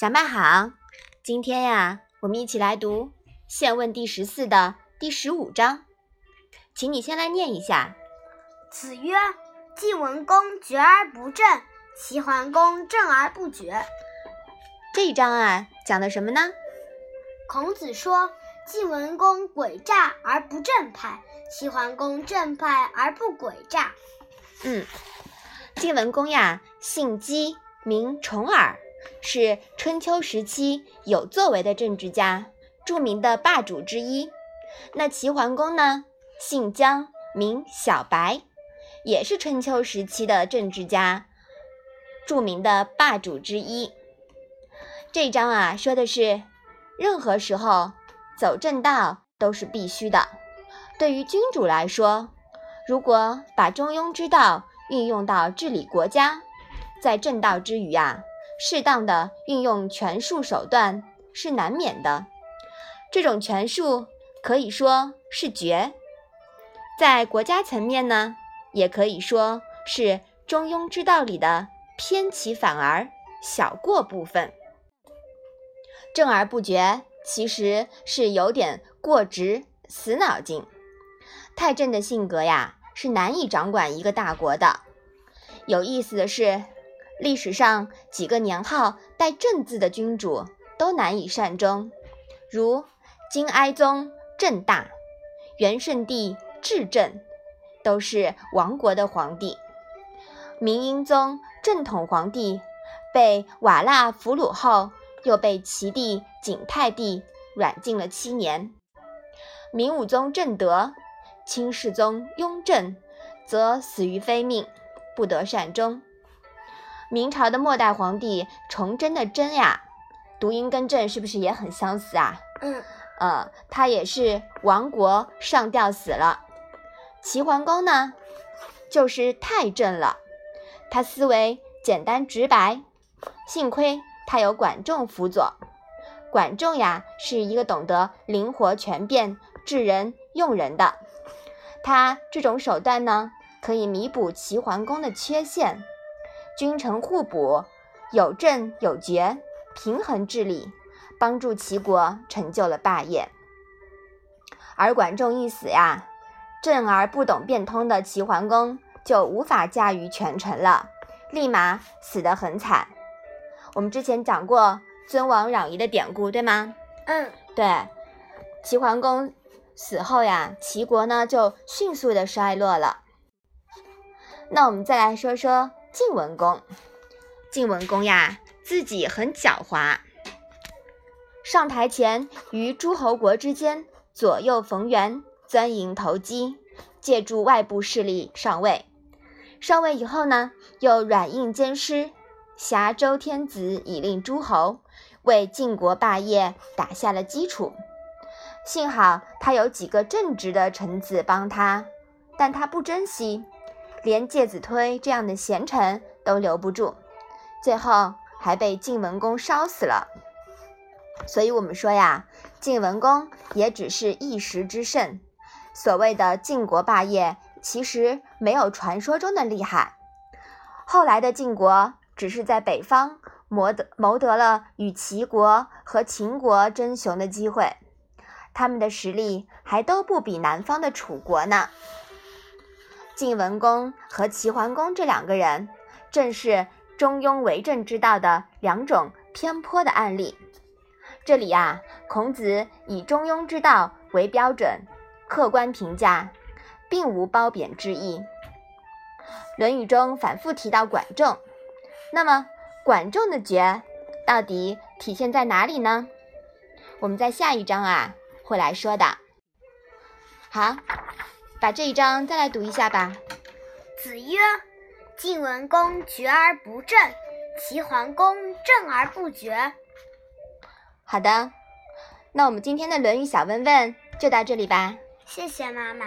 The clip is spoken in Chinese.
小麦好，今天呀，我们一起来读《现问》第十四的第十五章，请你先来念一下。子曰：“晋文公决而不正，齐桓公正而不决。”这一章啊，讲的什么呢？孔子说：“晋文公诡诈而不正派，齐桓公正派而不诡诈。”嗯，晋文公呀，姓姬，名重耳。是春秋时期有作为的政治家，著名的霸主之一。那齐桓公呢？姓姜，名小白，也是春秋时期的政治家，著名的霸主之一。这章啊，说的是任何时候走正道都是必须的。对于君主来说，如果把中庸之道运用到治理国家，在正道之余啊。适当的运用权术手段是难免的，这种权术可以说是绝，在国家层面呢，也可以说是中庸之道里的偏其反而小过部分。正而不决，其实是有点过直死脑筋。太正的性格呀，是难以掌管一个大国的。有意思的是。历史上几个年号带“正”字的君主都难以善终，如金哀宗郑大、元顺帝至正，都是亡国的皇帝；明英宗正统皇帝被瓦剌俘虏后，又被其弟景泰帝软禁了七年；明武宗正德、清世宗雍正则死于非命，不得善终。明朝的末代皇帝崇祯的祯呀，读音跟朕是不是也很相似啊？嗯，呃，他也是亡国上吊死了。齐桓公呢，就是太正了，他思维简单直白，幸亏他有管仲辅佐。管仲呀，是一个懂得灵活权变、治人用人的，他这种手段呢，可以弥补齐桓公的缺陷。君臣互补，有正有决，平衡治理，帮助齐国成就了霸业。而管仲一死呀，正而不懂变通的齐桓公就无法驾驭权臣了，立马死得很惨。我们之前讲过尊王攘夷的典故，对吗？嗯，对。齐桓公死后呀，齐国呢就迅速的衰落了。那我们再来说说。晋文公，晋文公呀，自己很狡猾。上台前于诸侯国之间左右逢源，钻营投机，借助外部势力上位。上位以后呢，又软硬兼施，挟周天子以令诸侯，为晋国霸业打下了基础。幸好他有几个正直的臣子帮他，但他不珍惜。连介子推这样的贤臣都留不住，最后还被晋文公烧死了。所以，我们说呀，晋文公也只是一时之胜。所谓的晋国霸业，其实没有传说中的厉害。后来的晋国只是在北方谋得谋得了与齐国和秦国争雄的机会，他们的实力还都不比南方的楚国呢。晋文公和齐桓公这两个人，正是中庸为政之道的两种偏颇的案例。这里啊，孔子以中庸之道为标准，客观评价，并无褒贬之意。《论语》中反复提到管仲，那么管仲的绝到底体现在哪里呢？我们在下一章啊会来说的。好。把这一章再来读一下吧。子曰：“晋文公决而不正，齐桓公正而不决。”好的，那我们今天的《论语》小问问就到这里吧。谢谢妈妈。